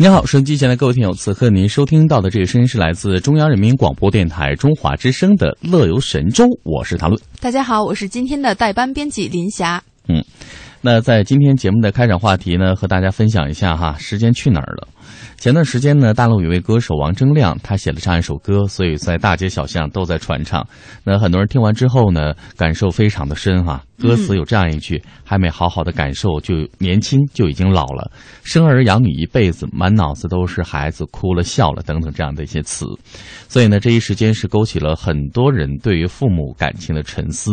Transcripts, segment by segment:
您好，收音机前的各位听友，此刻您收听到的这个声音是来自中央人民广播电台中华之声的《乐游神州》，我是谭论。大家好，我是今天的代班编辑林霞。嗯，那在今天节目的开场话题呢，和大家分享一下哈，时间去哪儿了？前段时间呢，大陆有位歌手王铮亮，他写了这样一首歌，所以在大街小巷都在传唱。那很多人听完之后呢，感受非常的深哈。歌词有这样一句：“还没好好的感受，就年轻就已经老了，生儿养女一辈子，满脑子都是孩子，哭了笑了等等这样的一些词。”所以呢，这一时间是勾起了很多人对于父母感情的沉思。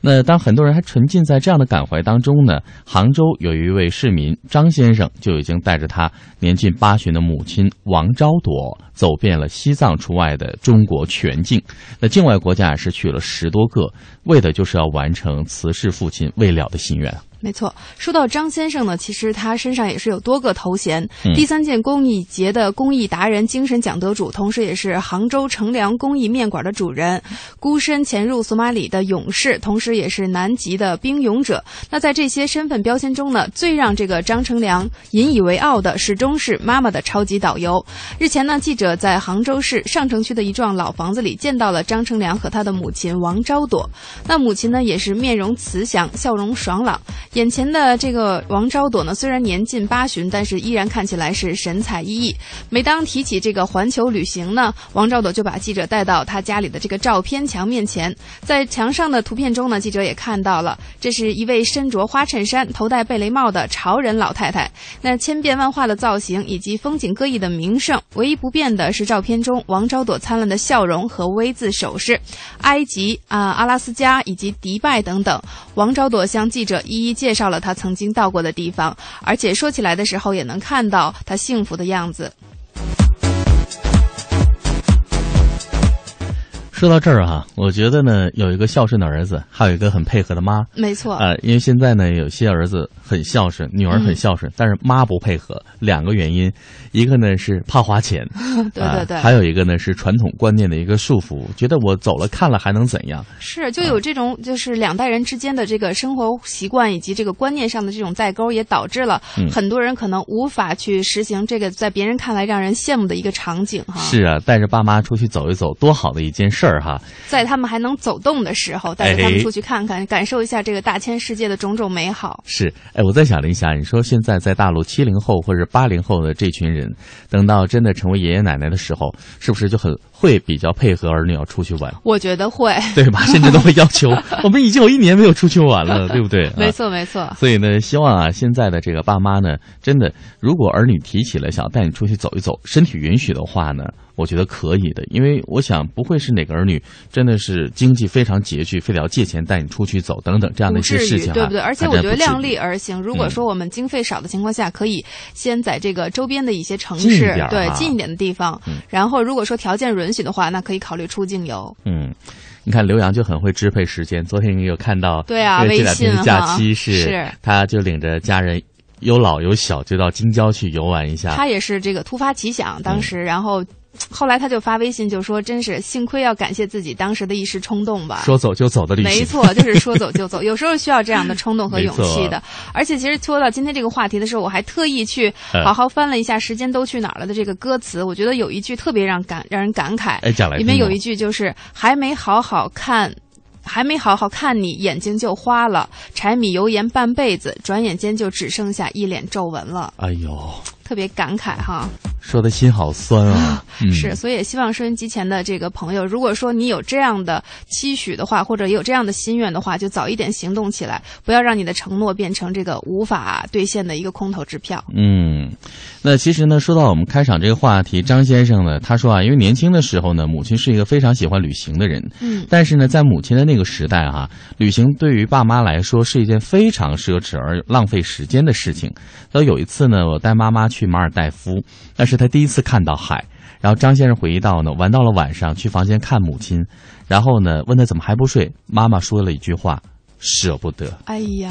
那当很多人还沉浸在这样的感怀当中呢，杭州有一位市民张先生就已经带着他年近八旬的母亲王昭朵，走遍了西藏除外的中国全境。那境外国家也是去了十多个，为的就是要完成辞世父亲未了的心愿。没错，说到张先生呢，其实他身上也是有多个头衔：第三届公益节的公益达人精神奖得主，同时也是杭州乘凉公益面馆的主人，孤身潜入索马里的勇士，同时也是南极的冰勇者。那在这些身份标签中呢，最让这个张乘凉引以为傲的，始终是妈妈的超级导游。日前呢，记者在杭州市上城区的一幢老房子里见到了张乘凉和他的母亲王昭朵。那母亲呢，也是面容慈祥，笑容爽朗。眼前的这个王昭朵呢，虽然年近八旬，但是依然看起来是神采奕奕。每当提起这个环球旅行呢，王昭朵就把记者带到他家里的这个照片墙面前，在墙上的图片中呢，记者也看到了，这是一位身着花衬衫、头戴贝雷帽的潮人老太太。那千变万化的造型以及风景各异的名胜，唯一不变的是照片中王昭朵灿烂的笑容和 V 字手势。埃及啊、阿拉斯加以及迪拜等等，王昭朵向记者一一。介绍了他曾经到过的地方，而且说起来的时候也能看到他幸福的样子。说到这儿哈，我觉得呢，有一个孝顺的儿子，还有一个很配合的妈。没错啊，因为现在呢，有些儿子很孝顺，女儿很孝顺，但是妈不配合，两个原因，一个呢是怕花钱，对对对，还有一个呢是传统观念的一个束缚，觉得我走了看了还能怎样？是，就有这种就是两代人之间的这个生活习惯以及这个观念上的这种代沟，也导致了很多人可能无法去实行这个在别人看来让人羡慕的一个场景哈。是啊，带着爸妈出去走一走，多好的一件事儿。哈，在他们还能走动的时候，带着他们出去看看，感受一下这个大千世界的种种美好。是，哎，我在想了一下，你说现在在大陆七零后或者八零后的这群人，等到真的成为爷爷奶奶的时候，是不是就很会比较配合儿女要出去玩？我觉得会，对吧？甚至都会要求，我们已经有一年没有出去玩了，对不对？没错，没错。所以呢，希望啊，现在的这个爸妈呢，真的，如果儿女提起了想带你出去走一走，身体允许的话呢。我觉得可以的，因为我想不会是哪个儿女真的是经济非常拮据，非得要借钱带你出去走等等这样的一些事情，对不对？而且我觉得量力而行。如果说我们经费少的情况下，可以先在这个周边的一些城市，对近一点的地方。然后如果说条件允许的话，那可以考虑出境游。嗯，你看刘洋就很会支配时间。昨天你有看到？对啊，这两天假期是，他就领着家人有老有小，就到京郊去游玩一下。他也是这个突发奇想，当时然后。后来他就发微信就说：“真是幸亏要感谢自己当时的一时冲动吧。”说走就走的旅行，没错，就是说走就走。有时候需要这样的冲动和勇气的。而且，其实说到今天这个话题的时候，我还特意去好好翻了一下《时间都去哪儿了》的这个歌词。我觉得有一句特别让感让人感慨。哎，讲来里面有一句就是：“还没好好看，还没好好看你，眼睛就花了。柴米油盐半辈子，转眼间就只剩下一脸皱纹了。”哎呦，特别感慨哈。说的心好酸啊！是，所以也希望收音机前的这个朋友，如果说你有这样的期许的话，或者有这样的心愿的话，就早一点行动起来，不要让你的承诺变成这个无法兑现的一个空头支票。嗯，那其实呢，说到我们开场这个话题，张先生呢，他说啊，因为年轻的时候呢，母亲是一个非常喜欢旅行的人，嗯，但是呢，在母亲的那个时代啊，旅行对于爸妈来说是一件非常奢侈而浪费时间的事情。那有一次呢，我带妈妈去马尔代夫，那是是他第一次看到海。然后张先生回忆到呢，玩到了晚上，去房间看母亲，然后呢，问他怎么还不睡，妈妈说了一句话：“舍不得。”哎呀，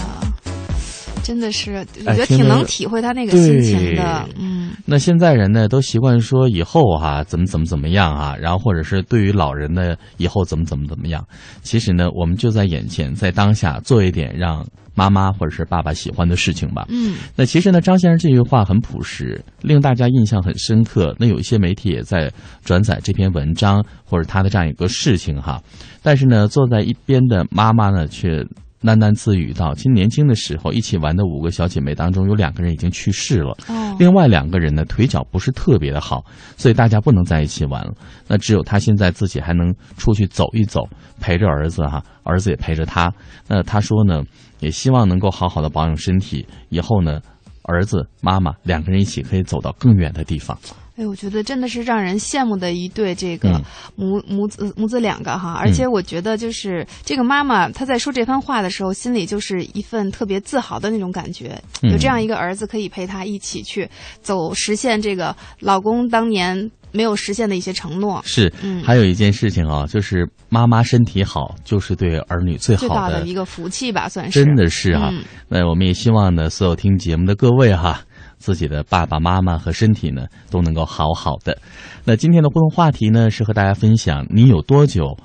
真的是，我觉得挺能体会他那个心情的。嗯，那现在人呢，都习惯说以后哈怎么怎么怎么样啊，然后或者是对于老人呢，以后怎么怎么怎么样。其实呢，我们就在眼前，在当下做一点让。妈妈或者是爸爸喜欢的事情吧。嗯，那其实呢，张先生这句话很朴实，令大家印象很深刻。那有一些媒体也在转载这篇文章或者他的这样一个事情哈。但是呢，坐在一边的妈妈呢，却喃喃自语道：“其实年轻的时候一起玩的五个小姐妹当中，有两个人已经去世了。哦，另外两个人呢，腿脚不是特别的好，所以大家不能在一起玩了。那只有她现在自己还能出去走一走，陪着儿子哈，儿子也陪着她。那她说呢？”也希望能够好好的保养身体，以后呢，儿子妈妈两个人一起可以走到更远的地方。哎，我觉得真的是让人羡慕的一对这个母母子母子两个哈，而且我觉得就是这个妈妈她在说这番话的时候，心里就是一份特别自豪的那种感觉，有这样一个儿子可以陪她一起去走，实现这个老公当年。没有实现的一些承诺是，嗯，还有一件事情啊，就是妈妈身体好，就是对儿女最好的一个福气吧，算是真的是哈。那我们也希望呢，所有听节目的各位哈，自己的爸爸妈妈和身体呢都能够好好的。那今天的互动话题呢，是和大家分享你有多久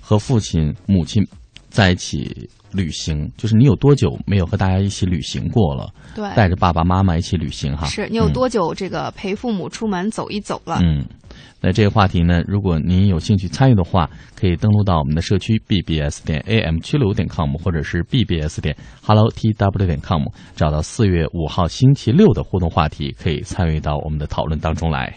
和父亲母亲在一起旅行？就是你有多久没有和大家一起旅行过了？对，带着爸爸妈妈一起旅行哈。是你有多久这个陪父母出门走一走了？嗯，那这个话题呢，如果您有兴趣参与的话，可以登录到我们的社区 bbs 点 am 交流点 com，或者是 bbs 点 hello tw 点 com，找到四月五号星期六的互动话题，可以参与到我们的讨论当中来。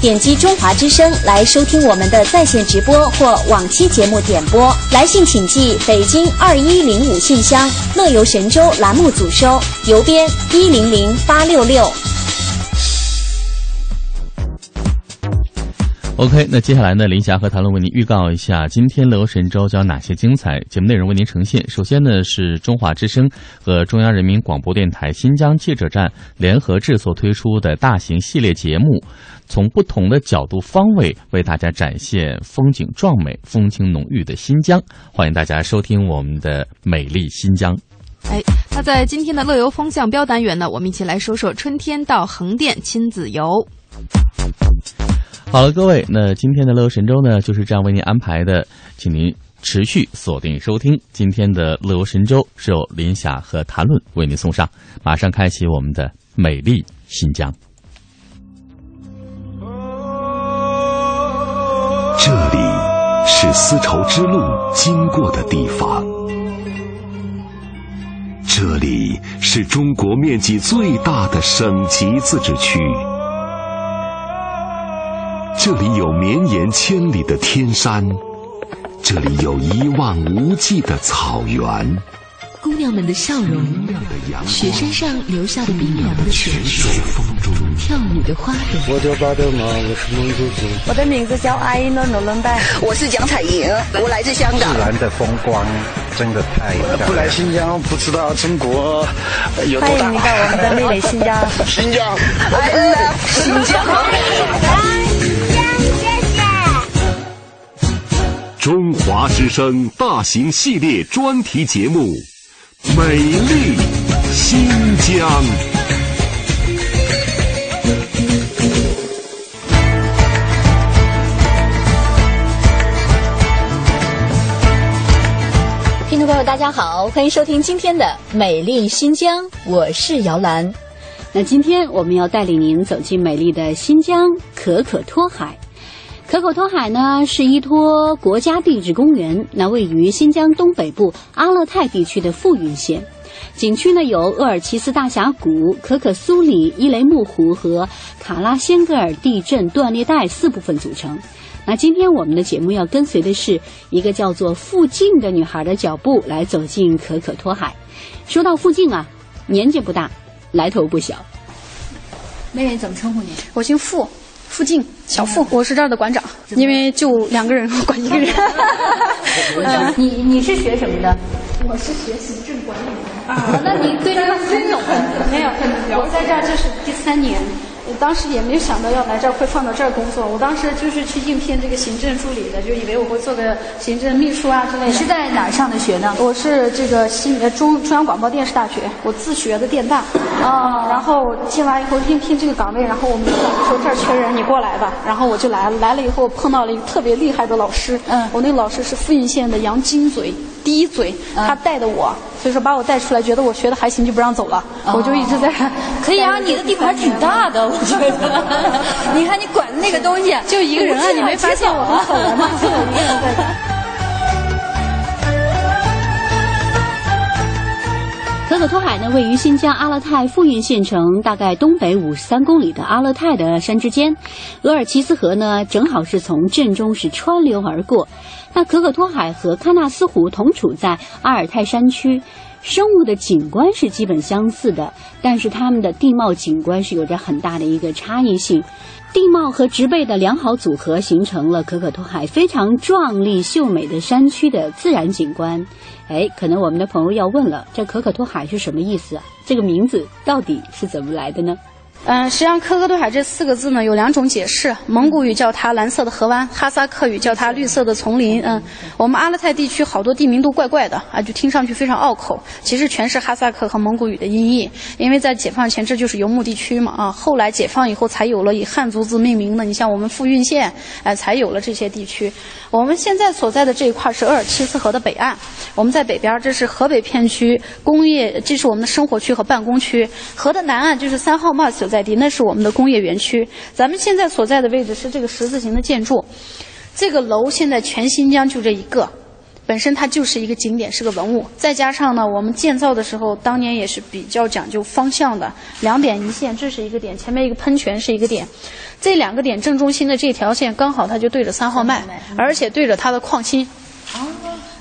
点击中华之声来收听我们的在线直播或往期节目点播。来信请寄北。京二一零五信箱，乐游神州栏目组收，邮编一零零八六六。OK，那接下来呢，林霞和谭论为您预告一下今天乐游神州将哪些精彩节目内容为您呈现。首先呢，是中华之声和中央人民广播电台新疆记者站联合制作推出的大型系列节目。从不同的角度、方位为大家展现风景壮美、风情浓郁的新疆，欢迎大家收听我们的美丽新疆。哎，那在今天的乐游风向标单元呢，我们一起来说说春天到横店亲子游。好了，各位，那今天的乐游神州呢就是这样为您安排的，请您持续锁定收听今天的乐游神州，是由林霞和谭论为您送上，马上开启我们的美丽新疆。这里是丝绸之路经过的地方，这里是中国面积最大的省级自治区，这里有绵延千里的天山，这里有一望无际的草原。姑娘们的笑容，雪山上留下的冰凉的雪，跳舞的花朵。我叫巴德玛，我是蒙古族。我的名字叫阿依诺诺伦拜，我是蒋彩莹，我来自香港。自然的风光真的太不来新疆不知道中国有多大。欢迎你到我们的美丽新疆。新疆，新疆，新疆。中华之声大型系列专题节目《美丽新疆》。听众朋友，大家好，欢迎收听今天的《美丽新疆》，我是姚兰。那今天我们要带领您走进美丽的新疆可可托海。可可托海呢是依托国家地质公园，那位于新疆东北部阿勒泰地区的富蕴县。景区呢由鄂尔齐斯大峡谷、可可苏里、伊雷木湖和卡拉仙格尔地震断裂带四部分组成。那今天我们的节目要跟随的是一个叫做附近的女孩的脚步，来走进可可托海。说到附近啊，年纪不大，来头不小。妹妹怎么称呼你？我姓傅，傅静，小付，我是这儿的馆长，因为就两个人管一个人。呃，你你是学什么的？我是学行政管理的。啊，那你对这个很有。没有，我在这儿就是第三年。当时也没有想到要来这儿会放到这儿工作，我当时就是去应聘这个行政助理的，就以为我会做个行政秘书啊之类的。你是在哪儿上的学呢？我是这个新呃中中央广播电视大学，我自学的电大。哦。然后进来以后应聘这个岗位，然后我们说这儿缺人，你过来吧。然后我就来了，来了以后碰到了一个特别厉害的老师。嗯。我那个老师是富蕴县的杨金嘴第一嘴，他带的我，所以说把我带出来，觉得我学的还行，就不让走了。我就一直在。可以啊，你的地盘挺大的，我觉得。你看你管的那个东西，就一个人啊，你没发现我很可怜吗？可可托海呢，位于新疆阿勒泰富蕴县城大概东北五十三公里的阿勒泰的山之间。额尔齐斯河呢，正好是从镇中是穿流而过。那可可托海和喀纳斯湖同处在阿尔泰山区。生物的景观是基本相似的，但是它们的地貌景观是有着很大的一个差异性。地貌和植被的良好组合，形成了可可托海非常壮丽秀美的山区的自然景观。哎，可能我们的朋友要问了，这可可托海是什么意思啊？这个名字到底是怎么来的呢？嗯，实际上“可可多海”这四个字呢有两种解释，蒙古语叫它蓝色的河湾，哈萨克语叫它绿色的丛林。嗯，我们阿勒泰地区好多地名都怪怪的啊，就听上去非常拗口，其实全是哈萨克和蒙古语的音译。因为在解放前这就是游牧地区嘛啊，后来解放以后才有了以汉族字命名的。你像我们富蕴县，哎，才有了这些地区。我们现在所在的这一块是鄂尔齐斯河的北岸，我们在北边，这是河北片区工业，这是我们的生活区和办公区。河的南岸就是三号坝所在地，那是我们的工业园区。咱们现在所在的位置是这个十字形的建筑，这个楼现在全新疆就这一个，本身它就是一个景点，是个文物。再加上呢，我们建造的时候，当年也是比较讲究方向的，两点一线，这是一个点，前面一个喷泉是一个点。这两个点正中心的这条线刚好它就对着三号脉，而且对着它的矿心。哦，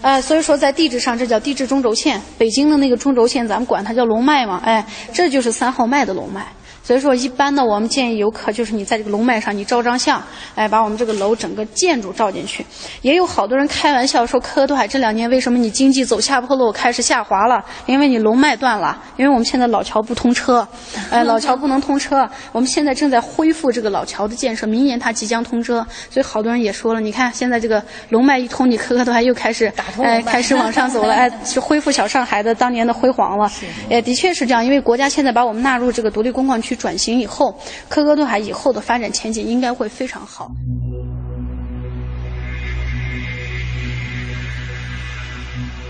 哎，所以说在地质上这叫地质中轴线。北京的那个中轴线，咱们管它叫龙脉嘛，哎，这就是三号脉的龙脉。所以说，一般呢，我们建议游客就是你在这个龙脉上，你照张相，哎，把我们这个楼整个建筑照进去。也有好多人开玩笑说，可可托海这两年为什么你经济走下坡路，开始下滑了？因为你龙脉断了，因为我们现在老桥不通车，哎，老桥不能通车。我们现在正在恢复这个老桥的建设，明年它即将通车。所以好多人也说了，你看现在这个龙脉一通，你可可托海又开始哎开始往上走了，哎，去恢复小上海的当年的辉煌了。哎，的确是这样，因为国家现在把我们纳入这个独立工矿区。转型以后，可可托海以后的发展前景应该会非常好。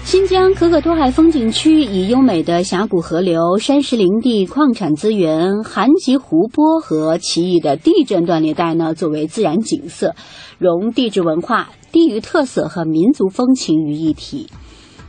新疆可可托海风景区以优美的峡谷、河流、山石林地、矿产资源、含极湖泊和奇异的地震断裂带呢，作为自然景色，融地质文化、地域特色和民族风情于一体。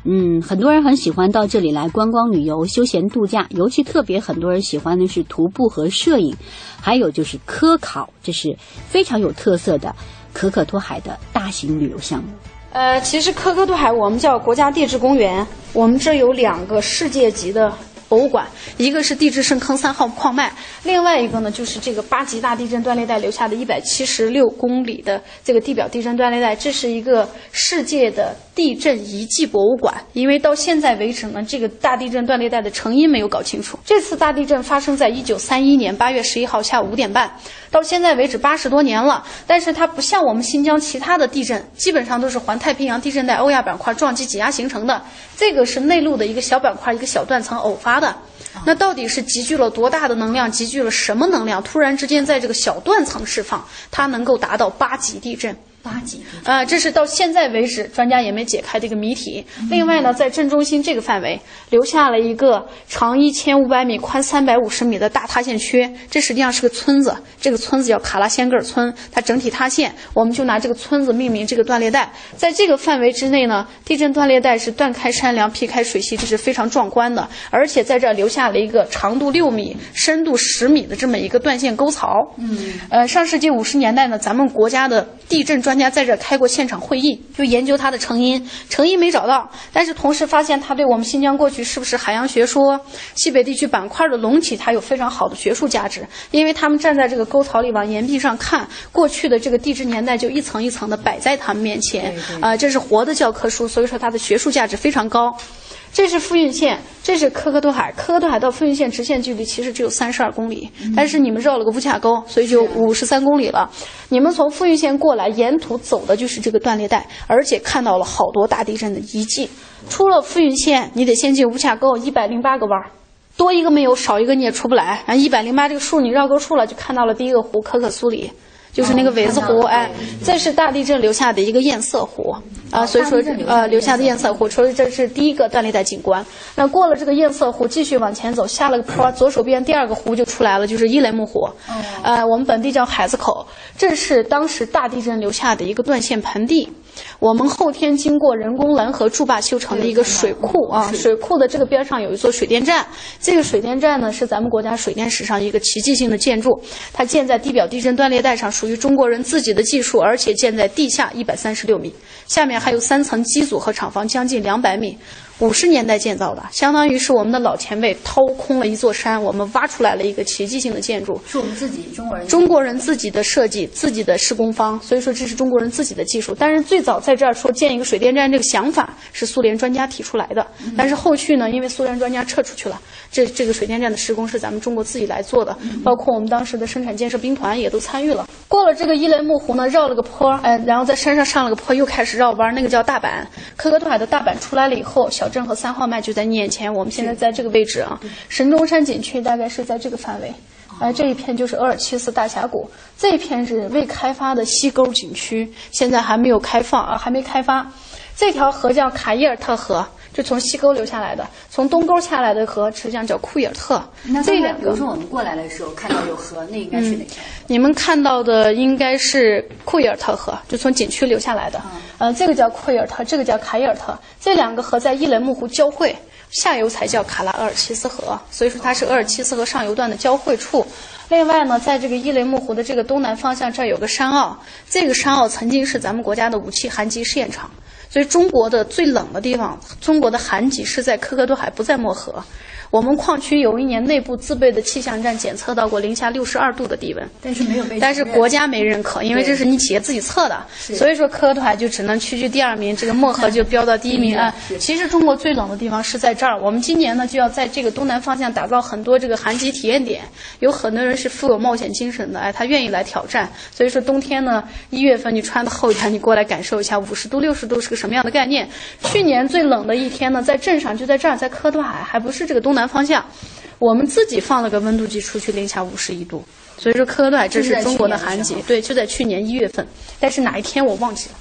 嗯，很多人很喜欢到这里来观光旅游、休闲度假，尤其特别很多人喜欢的是徒步和摄影，还有就是科考，这是非常有特色的可可托海的大型旅游项目。呃，其实可可托海我们叫国家地质公园，我们这有两个世界级的博物馆，一个是地质深坑三号矿脉，另外一个呢就是这个八级大地震断裂带留下的一百七十六公里的这个地表地震断裂带，这是一个世界的地。震遗迹博物馆，因为到现在为止呢，这个大地震断裂带的成因没有搞清楚。这次大地震发生在一九三一年八月十一号下午五点半，到现在为止八十多年了，但是它不像我们新疆其他的地震，基本上都是环太平洋地震带欧亚板块撞击挤压形成的，这个是内陆的一个小板块、一个小断层偶发的。那到底是集聚了多大的能量？集聚了什么能量？突然之间在这个小断层释放，它能够达到八级地震。八级啊，这是到现在为止专家也没解开的一个谜题。另外呢，在正中心这个范围留下了一个长一千五百米、宽三百五十米的大塌陷区，这实际上是个村子。这个村子叫卡拉仙格尔村，它整体塌陷，我们就拿这个村子命名这个断裂带。在这个范围之内呢，地震断裂带是断开山梁、劈开水系，这是非常壮观的。而且在这留下了一个长度六米、深度十米的这么一个断线沟槽。嗯，呃，上世纪五十年代呢，咱们国家的地震专专家在这开过现场会议，就研究它的成因，成因没找到，但是同时发现它对我们新疆过去是不是海洋学说、西北地区板块的隆起，它有非常好的学术价值。因为他们站在这个沟槽里往岩壁上看，过去的这个地质年代就一层一层的摆在他们面前，啊，这是活的教科书，所以说它的学术价值非常高。这是富蕴县，这是科克托海。科克托海到富蕴县直线距离其实只有三十二公里，但是你们绕了个乌恰沟，所以就五十三公里了。你们从富蕴县过来，沿途走的就是这个断裂带，而且看到了好多大地震的遗迹。出了富蕴县，你得先进乌恰沟，一百零八个弯，多一个没有，少一个你也出不来。啊，一百零八这个数你绕沟出了，就看到了第一个湖可可苏里。就是那个苇子湖，哎，这是大地震留下的一个堰塞湖啊，所以说呃留下的堰塞湖，所以这是第一个断裂带景观。那过了这个堰塞湖，继续往前走，下了个坡，左手边第二个湖就出来了，就是伊雷木湖，呃，我们本地叫海子口，这是当时大地震留下的一个断线盆地。我们后天经过人工拦河筑坝修成的一个水库啊，水库的这个边上有一座水电站，这个水电站呢是咱们国家水电史上一个奇迹性的建筑，它建在地表地震断裂带上，属于中国人自己的技术，而且建在地下一百三十六米，下面还有三层机组和厂房，将近两百米。五十年代建造的，相当于是我们的老前辈掏空了一座山，我们挖出来了一个奇迹性的建筑，是我们自己中国人中国人自己的设计，自己的施工方，所以说这是中国人自己的技术。但是最早在这儿说建一个水电站这个想法是苏联专家提出来的，但是后续呢，因为苏联专家撤出去了，这这个水电站的施工是咱们中国自己来做的，包括我们当时的生产建设兵团也都参与了。过了这个伊雷木湖呢，绕了个坡，哎，然后在山上上了个坡，又开始绕弯，那个叫大坂。科克多海的大阪出来了以后，小镇和三号脉就在你眼前。我们现在在这个位置啊，神中山景区大概是在这个范围。哎，这一片就是额尔齐斯大峡谷，这一片是未开发的西沟景区，现在还没有开放啊，还没开发。这条河叫卡伊尔特河。就从西沟流下来的，从东沟下来的河实际上叫库伊尔特。这两个，比如说我们过来的时候看到有河，那应该是哪条？你们看到的应该是库伊尔特河，就从景区流下来的。嗯，这个叫库伊尔特，这个叫卡伊尔特。这两个河在伊雷木湖交汇，下游才叫卡拉厄尔齐斯河，所以说它是额尔齐斯河上游段的交汇处。另外呢，在这个伊雷木湖的这个东南方向，这儿有个山坳，这个山坳曾经是咱们国家的武器寒极试验场。所以，中国的最冷的地方，中国的寒极是在科克多海，不在漠河。我们矿区有一年内部自备的气象站检测到过零下六十二度的低温，但是没有被，但是国家没认可，因为这是你企业自己测的，所以说科克多海就只能屈居第二名，这个漠河就飙到第一名啊。其实中国最冷的地方是在这儿，我们今年呢就要在这个东南方向打造很多这个寒极体验点，有很多人是富有冒险精神的，哎，他愿意来挑战。所以说冬天呢，一月份你穿的厚一点，你过来感受一下五十度、六十度是个什么样的概念。去年最冷的一天呢，在镇上就在这儿，在科克多海，还不是这个东南。南方向，我们自己放了个温度计出去，零下五十一度。所以说，科克多海这是中国的寒极，对，就在去年一月份。但是哪一天我忘记了。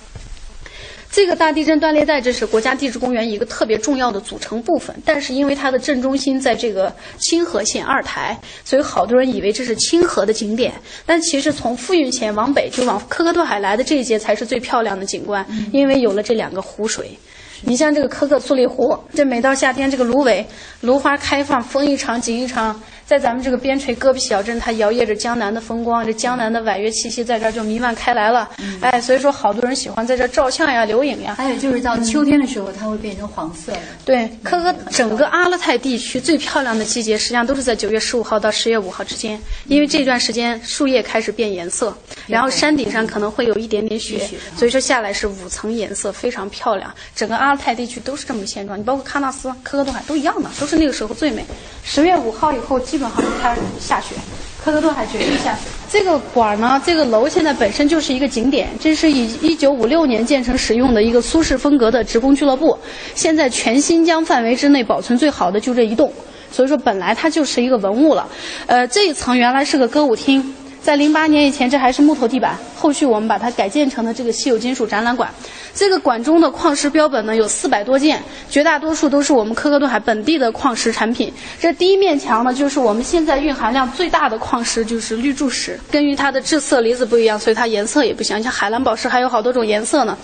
这个大地震断裂带，这是国家地质公园一个特别重要的组成部分。但是因为它的震中心在这个清河县二台，所以好多人以为这是清河的景点。但其实从富蕴县往北，就往科克多海来的这一节才是最漂亮的景观，因为有了这两个湖水。你像这个可可苏里湖，这每到夏天，这个芦苇芦花开放，风一场景一场，在咱们这个边陲戈壁小镇，它摇曳着江南的风光，这江南的婉约气息在这儿就弥漫开来了。哎，所以说好多人喜欢在这儿照相呀、留影呀。还有就是到秋天的时候，它会变成黄色的。对，科科整个阿勒泰地区最漂亮的季节，实际上都是在九月十五号到十月五号之间，因为这段时间树叶开始变颜色，然后山顶上可能会有一点点雪，所以说下来是五层颜色，非常漂亮。整个阿勒泰地区都是这么现状，你包括喀纳斯、科科多海都一样的，都是那个时候最美。十月五号以后，基本上就开始下雪。科科多海绝对下雪。这个馆呢，这个楼现在本身就是一个景点，这是以一九五六年建成使用的一个苏式风格的职工俱乐部。现在全新疆范围之内保存最好的就这一栋，所以说本来它就是一个文物了。呃，这一层原来是个歌舞厅。在零八年以前，这还是木头地板。后续我们把它改建成了这个稀有金属展览馆。这个馆中的矿石标本呢有四百多件，绝大多数都是我们科克顿海本地的矿石产品。这第一面墙呢，就是我们现在蕴含量最大的矿石，就是绿柱石。根据它的质色离子不一样，所以它颜色也不像。像海蓝宝石还有好多种颜色呢。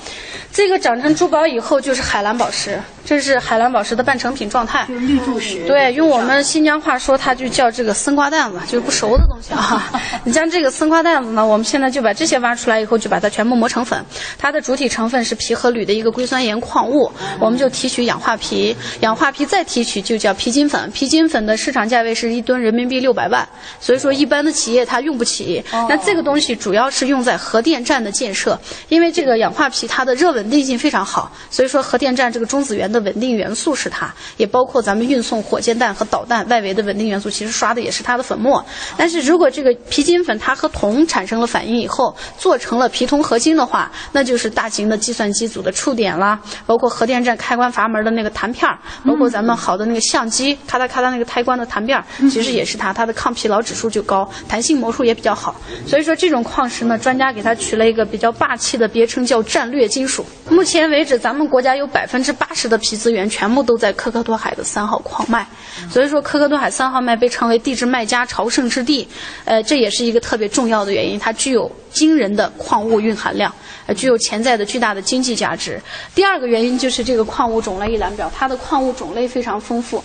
这个长成珠宝以后就是海蓝宝石，这是海蓝宝石的半成品状态。绿柱石。对，用我们新疆话说，它就叫这个丝瓜蛋子，就是不熟的东西啊。你像这个丝瓜蛋子呢，我们现在就把这些挖出来以后，就把它全部磨成粉。它的主体成分是皮和铝的一个硅酸盐矿物，我们就提取氧化皮，氧化皮再提取就叫皮金粉。皮金粉的市场价位是一吨人民币六百万，所以说一般的企业它用不起。那这个东西主要是用在核电站的建设，因为这个氧化皮它的热稳定性非常好，所以说核电站这个中子源的稳定元素是它，也包括咱们运送火箭弹和导弹外围的稳定元素，其实刷的也是它的粉末。但是如果这个皮金粉它和铜产生了反应以后，做成了皮铜合金的话，那就是大型的计算机组的触点啦，包括核电站开关阀门的那个弹片儿，包括咱们好的那个相机咔嗒咔嗒那个开关的弹片儿，其实也是它，它的抗疲劳指数就高，弹性魔术也比较好。所以说这种矿石呢，专家给它取了一个比较霸气的别称，叫战略金属。目前为止，咱们国家有百分之八十的皮资源全部都在科克多海的三号矿脉，所以说科克多海三号脉被称为地质卖家朝圣之地，呃，这也是一个特别重要的原因，它具有惊人的矿物蕴含量，呃，具有潜在的巨大的经济价值。第二个原因就是这个矿物种类一览表，它的矿物种类非常丰富。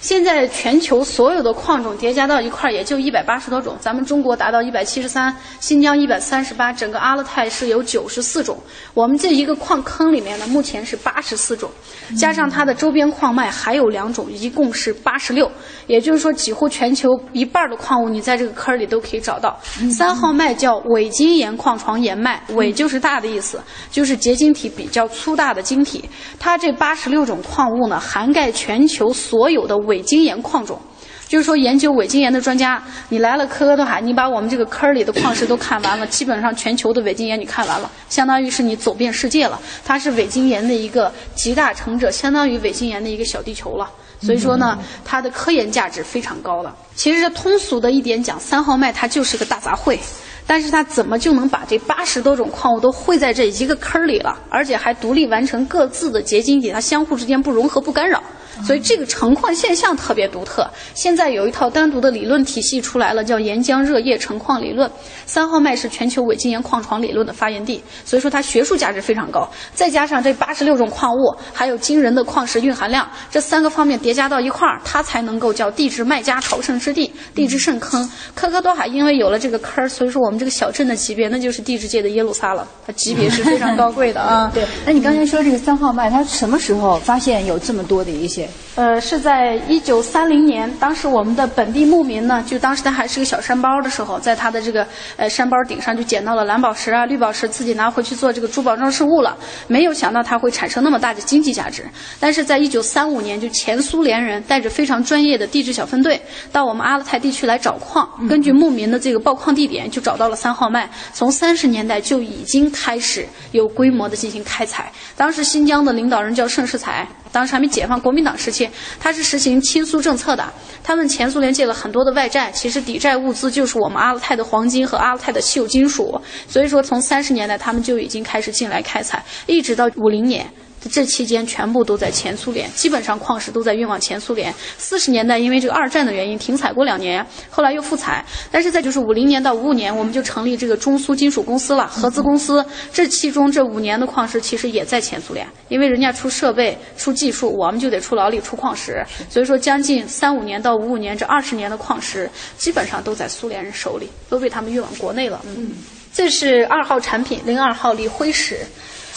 现在全球所有的矿种叠加到一块儿也就一百八十多种，咱们中国达到一百七十三，新疆一百三十八，整个阿勒泰是有九十四种。我们这一个矿坑里面呢，目前是八十四种，加上它的周边矿脉还有两种，一共是八十六。也就是说，几乎全球一半的矿物你在这个坑里都可以找到。三号脉叫伪晶岩矿床岩脉，伪就是大的意思，就是结晶体比较粗大的晶体。它这八十六种矿物呢，涵盖全球所有的伪晶岩矿种。就是说，研究伪晶岩的专家，你来了科科特海，你把我们这个坑里的矿石都看完了，基本上全球的伪晶岩你看完了，相当于是你走遍世界了。它是伪晶岩的一个集大成者，相当于伪晶岩的一个小地球了。所以说呢，它的科研价值非常高了。其实通俗的一点讲，三号脉它就是个大杂烩，但是它怎么就能把这八十多种矿物都汇在这一个坑里了，而且还独立完成各自的结晶体，它相互之间不融合不干扰。所以这个成矿现象特别独特。现在有一套单独的理论体系出来了，叫岩浆热液成矿理论。三号脉是全球伪晶岩矿床理论的发源地，所以说它学术价值非常高。再加上这八十六种矿物，还有惊人的矿石蕴含量，这三个方面叠加到一块儿，它才能够叫地质麦加朝圣之地、地质圣坑。科科多海因为有了这个坑儿，所以说我们这个小镇的级别那就是地质界的耶路撒冷，它级别是非常高贵的啊。对，那你刚才说这个三号脉，它什么时候发现有这么多的一些？呃，是在一九三零年，当时我们的本地牧民呢，就当时他还是个小山包的时候，在他的这个呃山包顶上就捡到了蓝宝石啊、绿宝石，自己拿回去做这个珠宝装饰物了。没有想到它会产生那么大的经济价值。但是在一九三五年，就前苏联人带着非常专业的地质小分队到我们阿勒泰地区来找矿，根据牧民的这个报矿地点，就找到了三号脉。从三十年代就已经开始有规模的进行开采。当时新疆的领导人叫盛世才。当时还没解放，国民党时期，他是实行亲苏政策的。他们前苏联借了很多的外债，其实抵债物资就是我们阿勒泰的黄金和阿勒泰的稀有金属。所以说，从三十年代他们就已经开始进来开采，一直到五零年，这期间全部都在前苏联，基本上矿石都在运往前苏联。四十年代因为这个二战的原因停采过两年，后来又复采。但是再就是五零年到五五年，我们就成立这个中苏金属公司了，合资公司。这其中这五年的矿石其实也在前苏联，因为人家出设备、出技术，我们就得出劳力、出矿石。所以说，将近三五年到五五年这二十年的矿石，基本上都在苏联人手里，都被他们运往国内了。嗯，这是二号产品零二号锂辉石。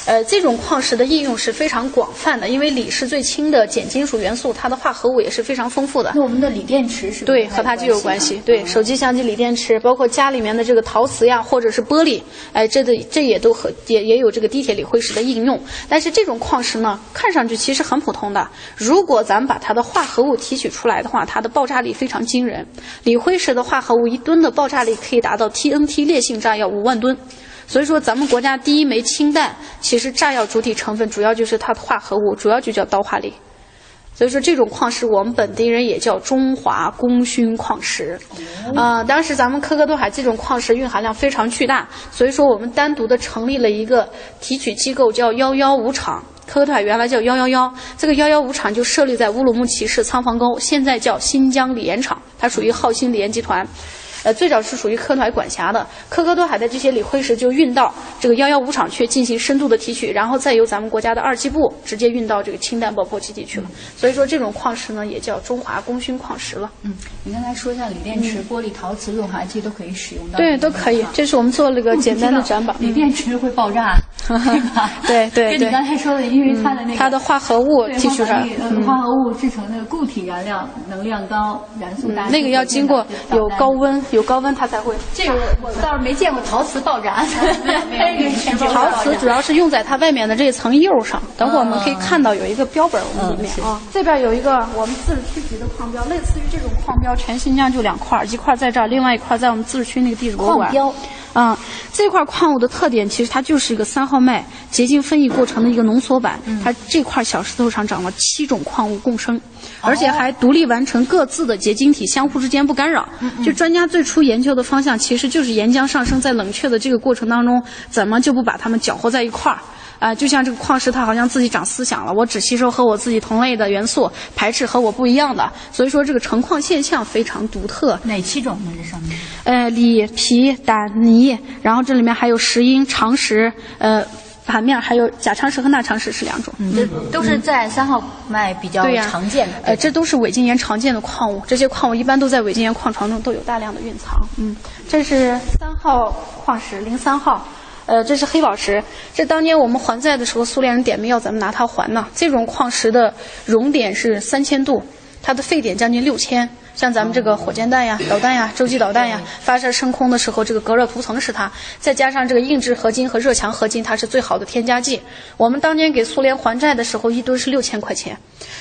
呃，这种矿石的应用是非常广泛的，因为锂是最轻的碱金属元素，它的化合物也是非常丰富的。那我们的锂电池是？对，和它就有关系。对，手机、相机锂电池，包括家里面的这个陶瓷呀，或者是玻璃，哎，这的这也都和也也有这个地铁锂辉石的应用。但是这种矿石呢，看上去其实很普通的。如果咱们把它的化合物提取出来的话，它的爆炸力非常惊人。锂辉石的化合物一吨的爆炸力可以达到 TNT 烈性炸药五万吨。所以说，咱们国家第一枚氢弹，其实炸药主体成分主要就是它的化合物，主要就叫刀化锂。所以说，这种矿石我们本地人也叫中华功勋矿石。啊，当时咱们科克多海这种矿石蕴含量非常巨大，所以说我们单独的成立了一个提取机构，叫幺幺五厂。科克多海原来叫幺幺幺，这个幺幺五厂就设立在乌鲁木齐市仓房沟，现在叫新疆锂盐厂，它属于浩鑫锂盐集团。呃，最早是属于科多海管辖的，科科多海的这些锂辉石就运到这个幺幺五厂去进行深度的提取，然后再由咱们国家的二机部直接运到这个氢弹爆破基地去了。所以说这种矿石呢，也叫中华功勋矿石了。嗯，你刚才说像锂电池、玻璃、陶瓷、润滑剂都可以使用到。对，都可以。这是我们做了个简单的展板。锂电池会爆炸，对吧？对对对。跟你刚才说的，因为它的那个它的化合物提取上，化合物制成那个固体燃料能量高，燃速大。那个要经过有高温，有高温它才会。这个我倒是没见过陶瓷爆燃。陶瓷主要是用在它外面的这一层釉上。等会儿我们可以看到有一个标本，我们里面啊，这边有一个我们自治区级的矿标，类似于这种矿标，全新疆就两块，一块在这儿，另外一块在我们自治区那个地质博物馆。矿标。啊，这块矿物的特点其实它就是一个三号脉结晶分异过程的一个浓缩版。它这块小石头上长了七种矿物共生，而且还独立完成各自的结晶体，相互之间不干扰。就专家最初研究的方向其实就是岩浆上升在冷却的这个过程当中，怎么就不把它们搅和在一块儿？啊，就像这个矿石，它好像自己长思想了，我只吸收和我自己同类的元素，排斥和我不一样的。所以说这个成矿现象非常独特。哪七种呢？这上面？呃，锂、铍、胆、泥，然后这里面还有石英、长石，呃，反面还有假长石和钠长石是两种。这都是在三号脉比较常见的。呃，这都是伪晶岩常见的矿物，这些矿物一般都在伪晶岩矿床中都有大量的蕴藏。嗯，这是三号矿石零三号。呃，这是黑宝石，这当年我们还债的时候，苏联人点名要咱们拿它还呢。这种矿石的熔点是三千度，它的沸点将近六千。像咱们这个火箭弹呀、导弹呀、洲际导弹呀，发射升空的时候，这个隔热涂层是它，再加上这个硬质合金和热强合金，它是最好的添加剂。我们当年给苏联还债的时候，一吨是六千块钱，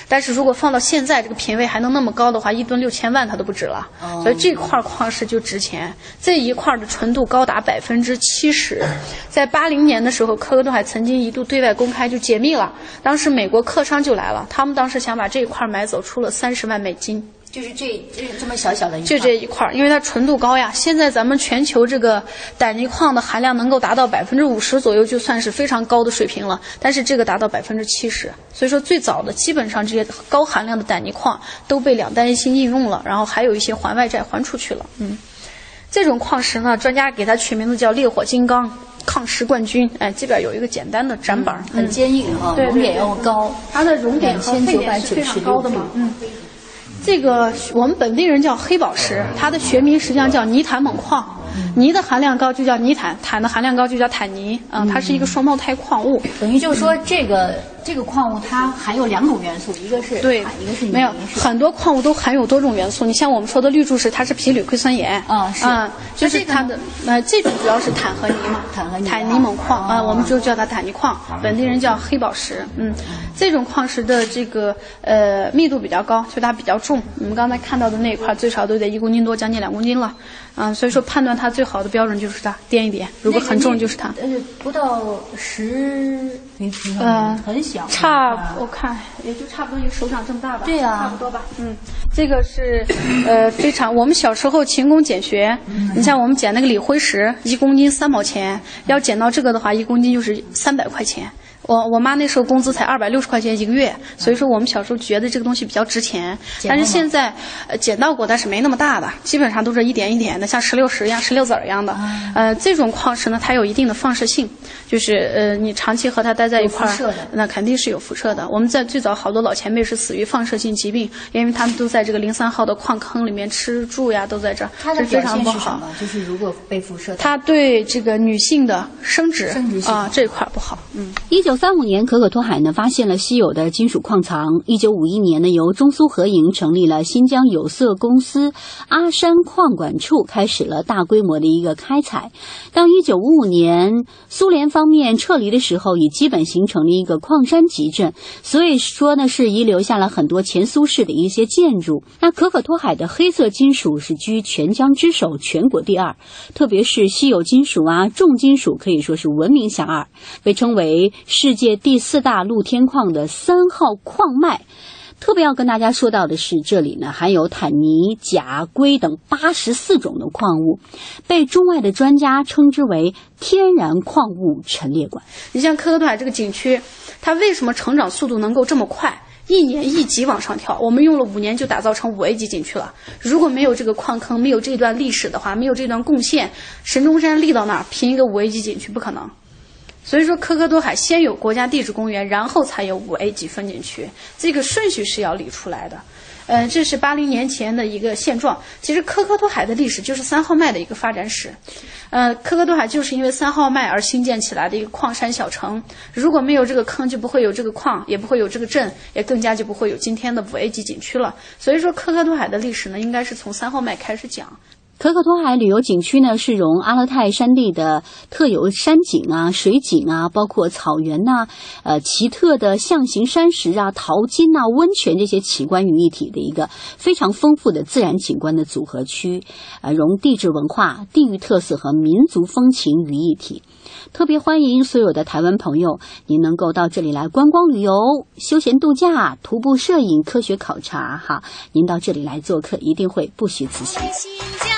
但是如果放到现在这个品位还能那么高的话，一吨六千万它都不止了。所以这块矿石就值钱，这一块的纯度高达百分之七十。在八零年的时候，科科多海曾经一度对外公开就解密了，当时美国客商就来了，他们当时想把这一块买走，出了三十万美金。就是这这这么小小的一就这一块儿，因为它纯度高呀。现在咱们全球这个胆泥矿的含量能够达到百分之五十左右，就算是非常高的水平了。但是这个达到百分之七十，所以说最早的基本上这些高含量的胆泥矿都被两弹一星应用了，然后还有一些还外债还出去了。嗯，这种矿石呢，专家给它取名字叫烈火金刚、抗石冠军。哎，这边有一个简单的展板，很坚硬啊，熔点要高，它的熔点和沸点是非常高的嘛。嗯。这个我们本地人叫黑宝石，它的学名实际上叫泥坦锰矿。泥的含量高就叫泥坦，坦的含量高就叫坦泥。嗯，它是一个双胞胎矿物。等于就是说，这个这个矿物它含有两种元素，一个是对，一个是泥。没有，很多矿物都含有多种元素。你像我们说的绿柱石，它是皮铝硅酸盐。啊，是。嗯，就是它的呃，这种主要是钽和泥嘛。钽和泥。钽泥锰矿啊，我们就叫它钽泥矿，本地人叫黑宝石。嗯，这种矿石的这个呃密度比较高，所以它比较重。我们刚才看到的那一块，最少都得一公斤多，将近两公斤了。嗯，所以说判断它最好的标准就是它，掂一掂。如果很重就是它。呃，不到十呃，很小。差，我看也就差不多一个手掌这么大吧。对呀，差不多吧。嗯，这个是呃非常，我们小时候勤工俭学。你像我们捡那个锂辉石，一公斤三毛钱，要捡到这个的话，一公斤就是三百块钱。我我妈那时候工资才二百六十块钱一个月，所以说我们小时候觉得这个东西比较值钱。但是现在，呃，捡到过，但是没那么大的，基本上都是一点一点的，像石榴石一样、石榴籽儿一样的。呃，这种矿石呢，它有一定的放射性，就是呃，你长期和它待在一块儿，那肯定是有辐射的。我们在最早好多老前辈是死于放射性疾病，因为他们都在这个零三号的矿坑里面吃住呀，都在这儿，是非常不好。就是如果被辐射，它对这个女性的生殖啊这一块不好。嗯，一九三五年，可可托海呢发现了稀有的金属矿藏。一九五一年呢，由中苏合营成立了新疆有色公司阿山矿管处，开始了大规模的一个开采。当一九五五年苏联方面撤离的时候，已基本形成了一个矿山集镇，所以说呢是遗留下了很多前苏式的一些建筑。那可可托海的黑色金属是居全疆之首，全国第二，特别是稀有金属啊、重金属可以说是闻名遐迩，被称为世界第四大露天矿的三号矿脉。特别要跟大家说到的是，这里呢含有坦尼、钾、硅等八十四种的矿物，被中外的专家称之为天然矿物陈列馆。你像可可托海这个景区，它为什么成长速度能够这么快？一年一级往上跳，我们用了五年就打造成五 A 级景区了。如果没有这个矿坑，没有这段历史的话，没有这段贡献，神中山立到那儿评一个五 A 级景区不可能。所以说，科科多海先有国家地质公园，然后才有五 A 级风景区，这个顺序是要理出来的。嗯，这是八零年前的一个现状。其实，科科多海的历史就是三号脉的一个发展史。呃，科科多海就是因为三号脉而兴建起来的一个矿山小城。如果没有这个坑，就不会有这个矿，也不会有这个镇，也更加就不会有今天的五 A 级景区了。所以说，科科多海的历史呢，应该是从三号脉开始讲。可可托海旅游景区呢，是融阿勒泰山地的特有山景啊、水景啊，包括草原呐、呃奇特的象形山石啊、淘金呐、温泉这些奇观于一体的一个非常丰富的自然景观的组合区，呃，融地质文化、地域特色和民族风情于一体。特别欢迎所有的台湾朋友，您能够到这里来观光旅游、休闲度假、徒步摄影、科学考察，哈，您到这里来做客，一定会不虚此行。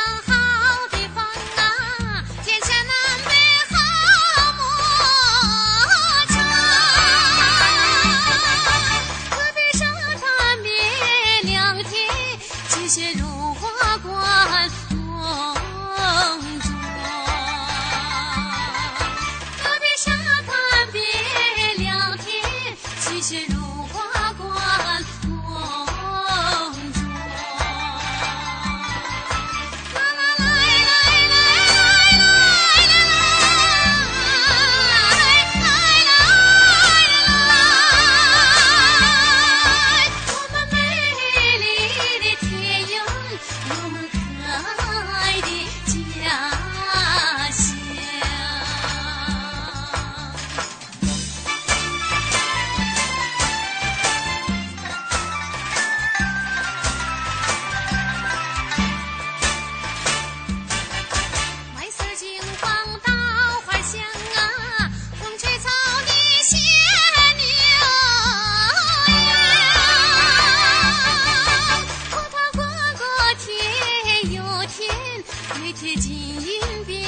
金银边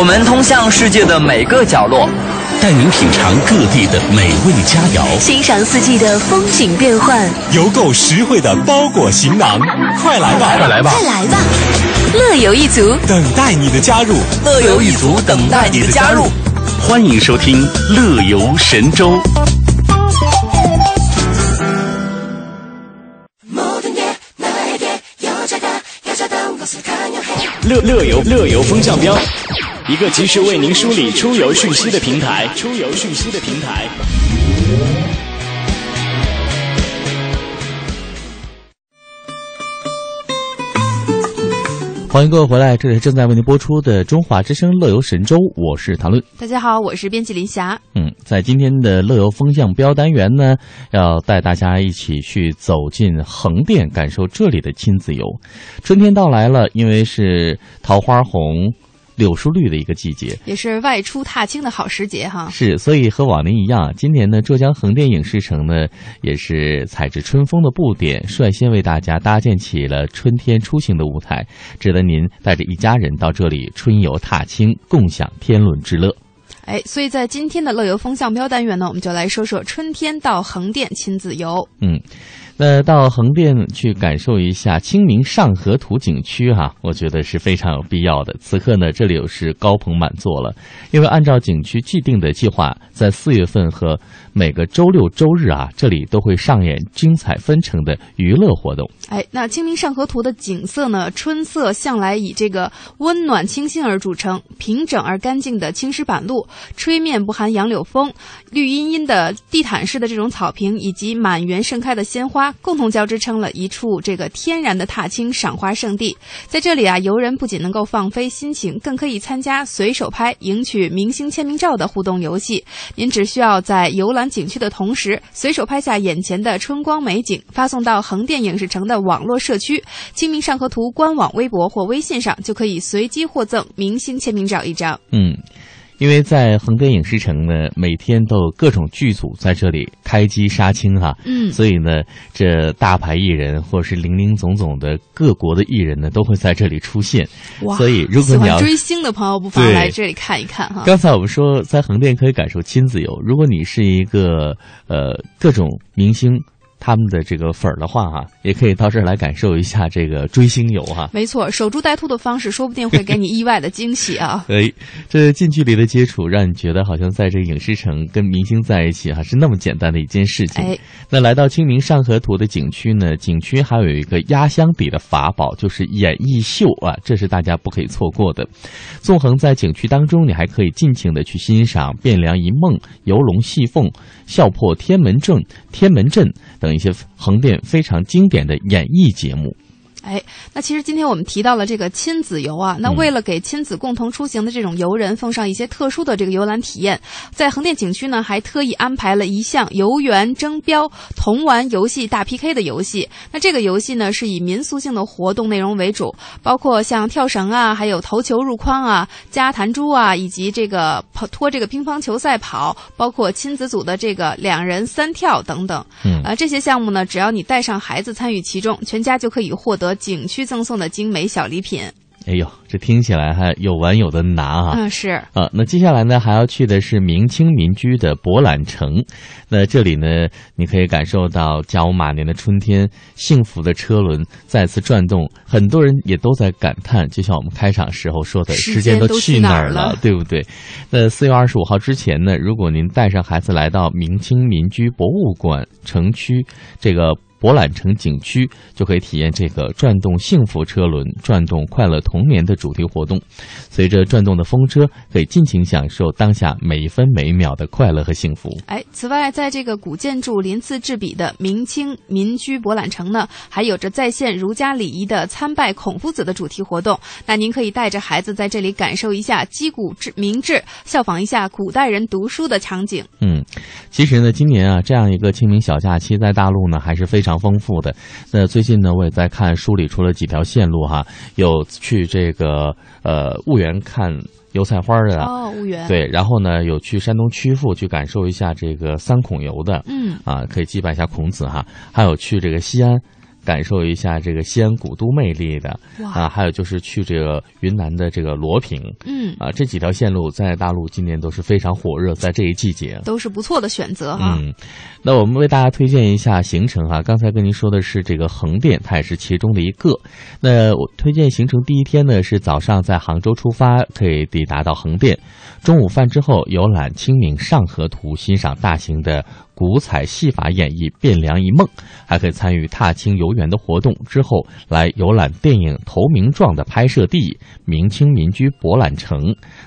我们通向世界的每个角落，带您品尝各地的美味佳肴，欣赏四季的风景变幻，邮购实惠的包裹行囊。快来吧，快来吧，快来吧！乐游一族等待你的加入，乐游一族等待你的加入。欢迎收听《乐游神州》。乐乐游乐游风向标，一个及时为您梳理出游讯息的平台。出游讯息的平台。欢迎各位回来，这里是正在为您播出的《中华之声·乐游神州》，我是谭论。大家好，我是编辑林霞。嗯，在今天的乐游风向标单元呢，要带大家一起去走进横店，感受这里的亲子游。春天到来了，因为是桃花红。柳树绿的一个季节，也是外出踏青的好时节哈。是，所以和往年一样，今年呢，浙江横店影视城呢，也是踩着春风的布点，率先为大家搭建起了春天出行的舞台，值得您带着一家人到这里春游踏青，共享天伦之乐。哎，所以在今天的乐游风向标单元呢，我们就来说说春天到横店亲子游。嗯。那到横店去感受一下清明上河图景区哈，我觉得是非常有必要的。此刻呢，这里又是高朋满座了，因为按照景区既定的计划，在四月份和每个周六周日啊，这里都会上演精彩纷呈的娱乐活动。哎，那清明上河图的景色呢，春色向来以这个温暖清新而著称，平整而干净的青石板路，吹面不含杨柳风，绿茵茵的地毯式的这种草坪，以及满园盛开的鲜花。共同交织成了一处这个天然的踏青赏花圣地。在这里啊，游人不仅能够放飞心情，更可以参加随手拍、赢取明星签名照的互动游戏。您只需要在游览景区的同时，随手拍下眼前的春光美景，发送到横店影视城的网络社区“清明上河图”官网微博或微信上，就可以随机获赠明星签名照一张。嗯。因为在横店影视城呢，每天都有各种剧组在这里开机杀青哈，嗯，所以呢，这大牌艺人或者是零零总总的各国的艺人呢，都会在这里出现。哇，所以如果你要追星的朋友，不妨来这里看一看哈。刚才我们说在横店可以感受亲子游，如果你是一个呃各种明星。他们的这个粉儿的话哈，也可以到这儿来感受一下这个追星游哈。没错，守株待兔的方式，说不定会给你意外的惊喜啊！哎，这近距离的接触，让你觉得好像在这个影视城跟明星在一起哈，是那么简单的一件事情。哎，那来到清明上河图的景区呢，景区还有一个压箱底的法宝，就是演艺秀啊，这是大家不可以错过的。纵横在景区当中，你还可以尽情的去欣赏汴梁一梦、游龙戏凤、笑破天门阵、天门阵等。一些横店非常经典的演艺节目。哎，那其实今天我们提到了这个亲子游啊，那为了给亲子共同出行的这种游人奉上一些特殊的这个游览体验，在横店景区呢，还特意安排了一项游园争标同玩游戏大 PK 的游戏。那这个游戏呢，是以民俗性的活动内容为主，包括像跳绳啊，还有投球入筐啊、加弹珠啊，以及这个跑拖这个乒乓球赛跑，包括亲子组的这个两人三跳等等。嗯，呃，这些项目呢，只要你带上孩子参与其中，全家就可以获得。景区赠送的精美小礼品，哎呦，这听起来还有玩有的拿啊！嗯，是啊。那接下来呢，还要去的是明清民居的博览城。那这里呢，你可以感受到甲午马年的春天，幸福的车轮再次转动。很多人也都在感叹，就像我们开场时候说的，时间都去哪儿了，对不对？那四月二十五号之前呢，如果您带上孩子来到明清民居博物馆城区这个。博览城景区就可以体验这个转动幸福车轮、转动快乐童年的主题活动。随着转动的风车，可以尽情享受当下每一分每一秒的快乐和幸福。哎，此外，在这个古建筑鳞次栉比的明清民居博览城呢，还有着再现儒家礼仪的参拜孔夫子的主题活动。那您可以带着孩子在这里感受一下击鼓志明志，效仿一下古代人读书的场景。嗯，其实呢，今年啊，这样一个清明小假期在大陆呢，还是非常。非常丰富的。那最近呢，我也在看梳理出了几条线路哈，有去这个呃婺源看油菜花的哦，婺源对，然后呢有去山东曲阜去感受一下这个三孔游的，嗯啊，可以祭拜一下孔子哈。还有去这个西安感受一下这个西安古都魅力的啊，还有就是去这个云南的这个罗平，嗯啊，这几条线路在大陆今年都是非常火热，在这一季节都是不错的选择哈。嗯，那我们为大家推荐一下行程哈。刚才跟您说的是这个横店，它也是其中的一个。那我推荐行程第一天呢是早上在杭州出发，可以抵达到横店，中午饭之后游览清明上河图，欣赏大型的。古彩戏法演绎汴梁一梦，还可以参与踏青游园的活动。之后来游览电影《投名状》的拍摄地明清民居博览城，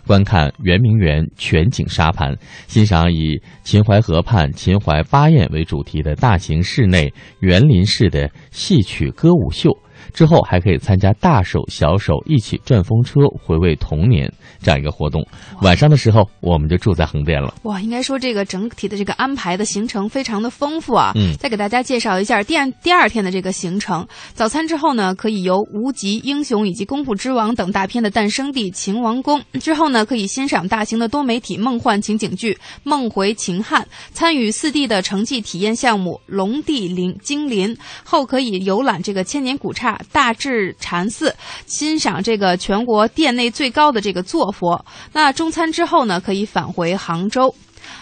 观看圆明园全景沙盘，欣赏以秦淮河畔秦淮八艳为主题的大型室内园林式的戏曲歌舞秀。之后还可以参加大手小手一起转风车，回味童年这样一个活动。晚上的时候，我们就住在横店了。哇，应该说这个整体的这个安排的行程非常的丰富啊。嗯，再给大家介绍一下第二第二天的这个行程。早餐之后呢，可以由无极英雄以及功夫之王等大片的诞生地秦王宫。之后呢，可以欣赏大型的多媒体梦幻情景剧《梦回秦汉》，参与四 D 的城际体验项目《龙地灵精灵》。后可以游览这个千年古刹。大智禅寺，欣赏这个全国殿内最高的这个坐佛。那中餐之后呢，可以返回杭州。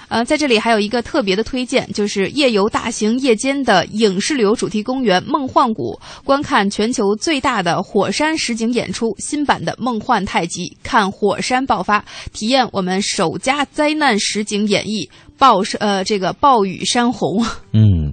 呃，在这里还有一个特别的推荐，就是夜游大型夜间的影视旅游主题公园梦幻谷，观看全球最大的火山实景演出，新版的《梦幻太极》，看火山爆发，体验我们首家灾难实景演绎暴呃这个暴雨山洪。嗯。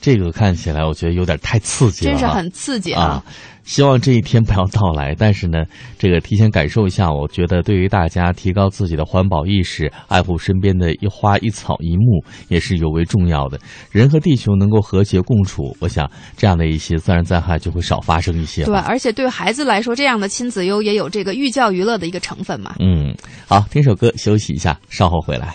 这个看起来我觉得有点太刺激了，真是很刺激啊！希望这一天不要到来。但是呢，这个提前感受一下，我觉得对于大家提高自己的环保意识、爱护身边的一花一草一木，也是尤为重要的。人和地球能够和谐共处，我想这样的一些自然灾害就会少发生一些。对，而且对孩子来说，这样的亲子游也有这个寓教于乐的一个成分嘛。嗯，好，听首歌休息一下，稍后回来。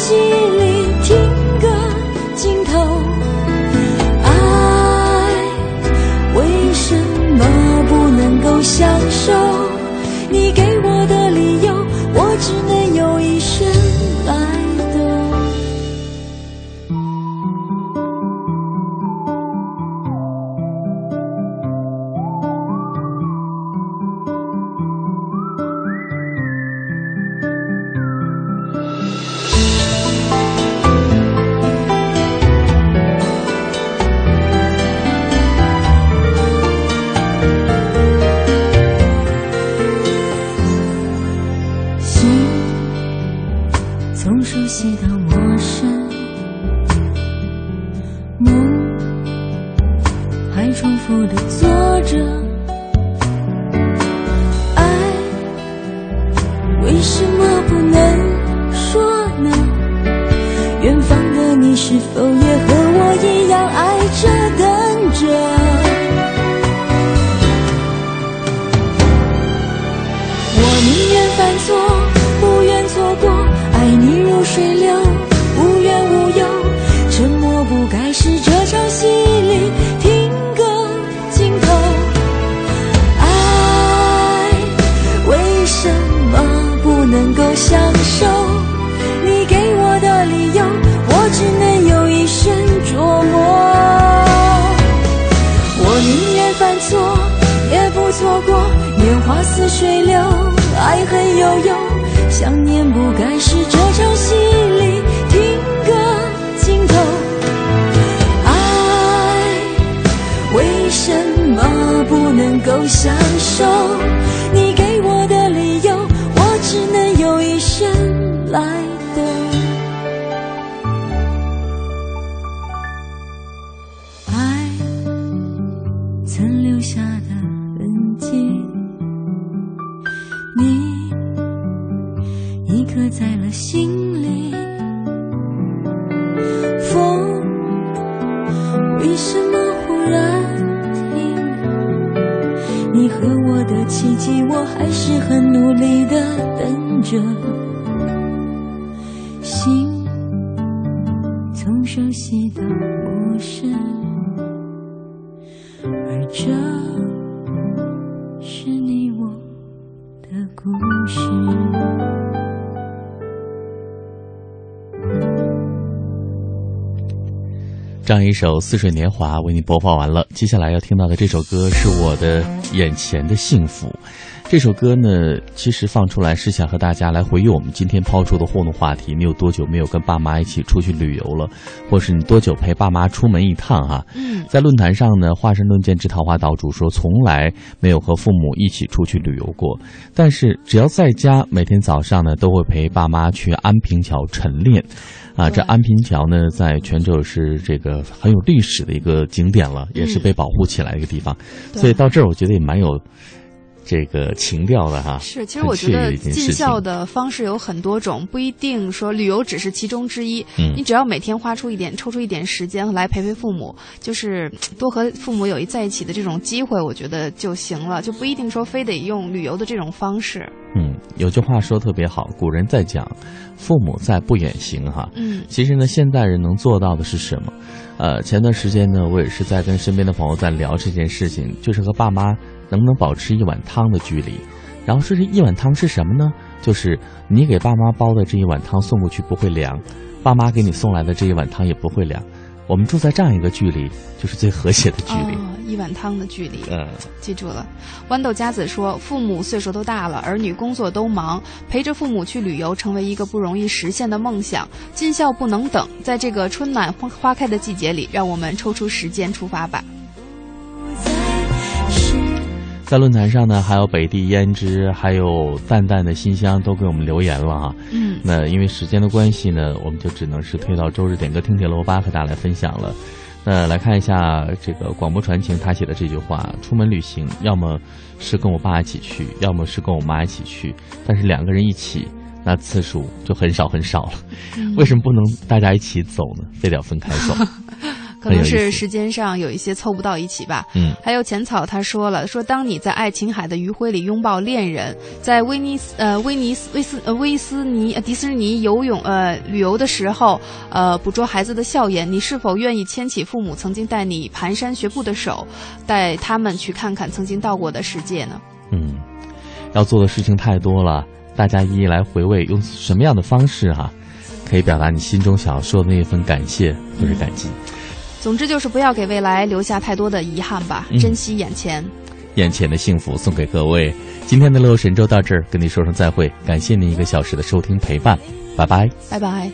戏里听歌尽头，爱为什么不能够享受？你给我的理由，我只能。似水流，爱恨悠悠，想念不该是这场戏。一首《似水年华》为你播放完了，接下来要听到的这首歌是我的眼前的幸福。这首歌呢，其实放出来是想和大家来回忆我们今天抛出的互动话题：你有多久没有跟爸妈一起出去旅游了？或是你多久陪爸妈出门一趟？哈，嗯，在论坛上呢，华盛顿剑之桃花岛主说，从来没有和父母一起出去旅游过，但是只要在家，每天早上呢，都会陪爸妈去安平桥晨练。啊，这安平桥呢，在泉州是这个很有历史的一个景点了，也是被保护起来的一个地方，所以到这儿我觉得也蛮有。这个情调的哈，是，其实我觉得尽孝的方式有很多种，不一定说旅游只是其中之一。嗯，你只要每天花出一点，抽出一点时间来陪陪父母，就是多和父母有一在一起的这种机会，我觉得就行了，就不一定说非得用旅游的这种方式。嗯，有句话说特别好，古人在讲“父母在，不远行”哈。嗯，其实呢，现代人能做到的是什么？呃，前段时间呢，我也是在跟身边的朋友在聊这件事情，就是和爸妈。能不能保持一碗汤的距离？然后说这一碗汤是什么呢？就是你给爸妈煲的这一碗汤送过去不会凉，爸妈给你送来的这一碗汤也不会凉。我们住在这样一个距离，就是最和谐的距离。哦，一碗汤的距离。嗯，记住了。豌豆夹子说，父母岁数都大了，儿女工作都忙，陪着父母去旅游，成为一个不容易实现的梦想。尽孝不能等，在这个春暖花花开的季节里，让我们抽出时间出发吧。在论坛上呢，还有北地胭脂，还有淡淡的馨香都给我们留言了哈。嗯，那因为时间的关系呢，我们就只能是推到周日点歌听铁罗巴和大家来分享了。那来看一下这个广播传情他写的这句话：出门旅行，要么是跟我爸一起去，要么是跟我妈一起去，但是两个人一起，那次数就很少很少了。嗯、为什么不能大家一起走呢？非得要分开走？可能是时间上有一些凑不到一起吧。嗯，还有浅草他说了，说当你在爱琴海的余晖里拥抱恋人，在威尼斯呃威尼斯威斯呃威斯尼迪斯尼游泳呃旅游的时候，呃捕捉孩子的笑颜，你是否愿意牵起父母曾经带你蹒跚学步的手，带他们去看看曾经到过的世界呢？嗯，要做的事情太多了，大家一一来回味，用什么样的方式哈、啊，可以表达你心中想要说的那一份感谢或者感激。总之就是不要给未来留下太多的遗憾吧，嗯、珍惜眼前。眼前的幸福送给各位。今天的乐游神州到这儿，跟你说声再会，感谢您一个小时的收听陪伴，拜拜，拜拜。